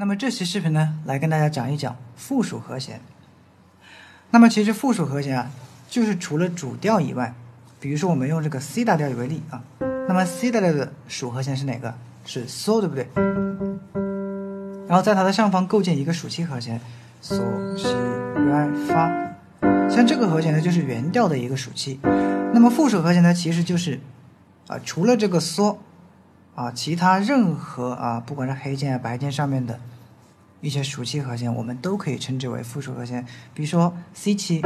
那么这期视频呢，来跟大家讲一讲附属和弦。那么其实附属和弦啊，就是除了主调以外，比如说我们用这个 C 大调为例啊，那么 C 大调的属和弦是哪个？是嗦，对不对？然后在它的上方构建一个属七和弦，嗦、西、来、发。像这个和弦呢，就是原调的一个属七。那么附属和弦呢，其实就是啊，除了这个嗦。啊，其他任何啊，不管是黑键、白键上面的一些属七和弦，我们都可以称之为附属和弦。比如说 C 七、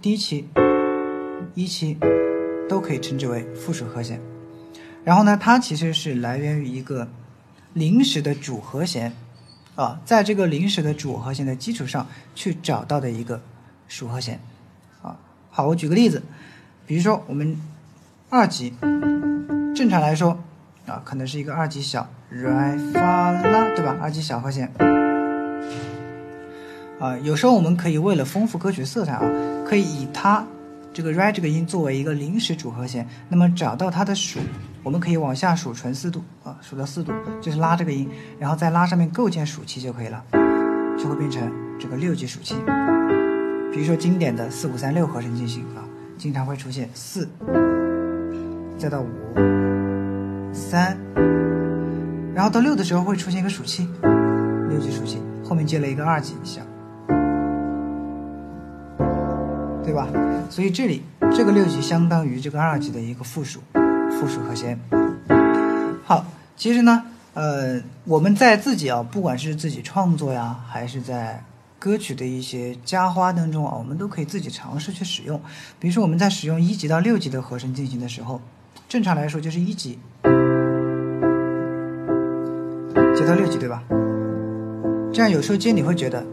D 七、E 七，都可以称之为附属和弦。然后呢，它其实是来源于一个临时的主和弦啊，在这个临时的主和弦的基础上去找到的一个属和弦啊。好，我举个例子，比如说我们二级，正常来说。啊，可能是一个二级小，re 发拉，对吧？二级小和弦。啊，有时候我们可以为了丰富歌曲色彩啊，可以以它这个 re 这个音作为一个临时主和弦，那么找到它的属，我们可以往下数纯四度啊，数到四度就是拉这个音，然后在拉上面构建属七就可以了，就会变成这个六级属七。比如说经典的四五三六和声进行啊，经常会出现四，再到五。三，然后到六的时候会出现一个属七，六级属七，后面接了一个二级小，对吧？所以这里这个六级相当于这个二级的一个附属，附属和弦。好，其实呢，呃，我们在自己啊，不管是自己创作呀，还是在歌曲的一些加花当中啊，我们都可以自己尝试去使用。比如说我们在使用一级到六级的和声进行的时候，正常来说就是一级。接到六级对吧？这样有时候接你会觉得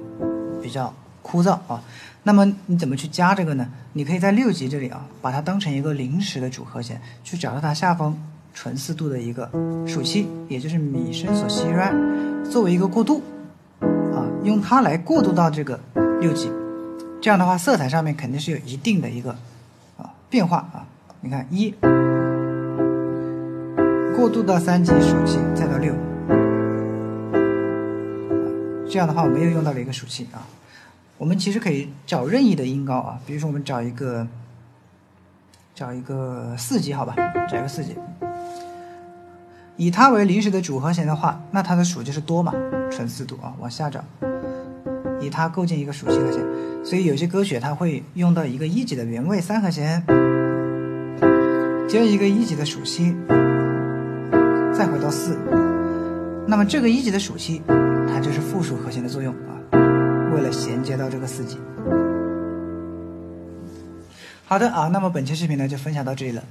比较枯燥啊。那么你怎么去加这个呢？你可以在六级这里啊，把它当成一个临时的主和弦，去找到它下方纯四度的一个属七，也就是米升索西来，作为一个过渡啊，用它来过渡到这个六级。这样的话，色彩上面肯定是有一定的一个啊变化啊。你看一过渡到三级属七，再到这样的话，我们又用到了一个属七啊。我们其实可以找任意的音高啊，比如说我们找一个，找一个四级，好吧，找一个四级。以它为临时的主和弦的话，那它的属就是多嘛，纯四度啊，往下找，以它构建一个属七和弦。所以有些歌曲它会用到一个一级的原位三和弦，接一个一级的属七，再回到四。那么这个一级的属七。它就是附属和弦的作用啊，为了衔接到这个四级。好的啊，那么本期视频呢就分享到这里了。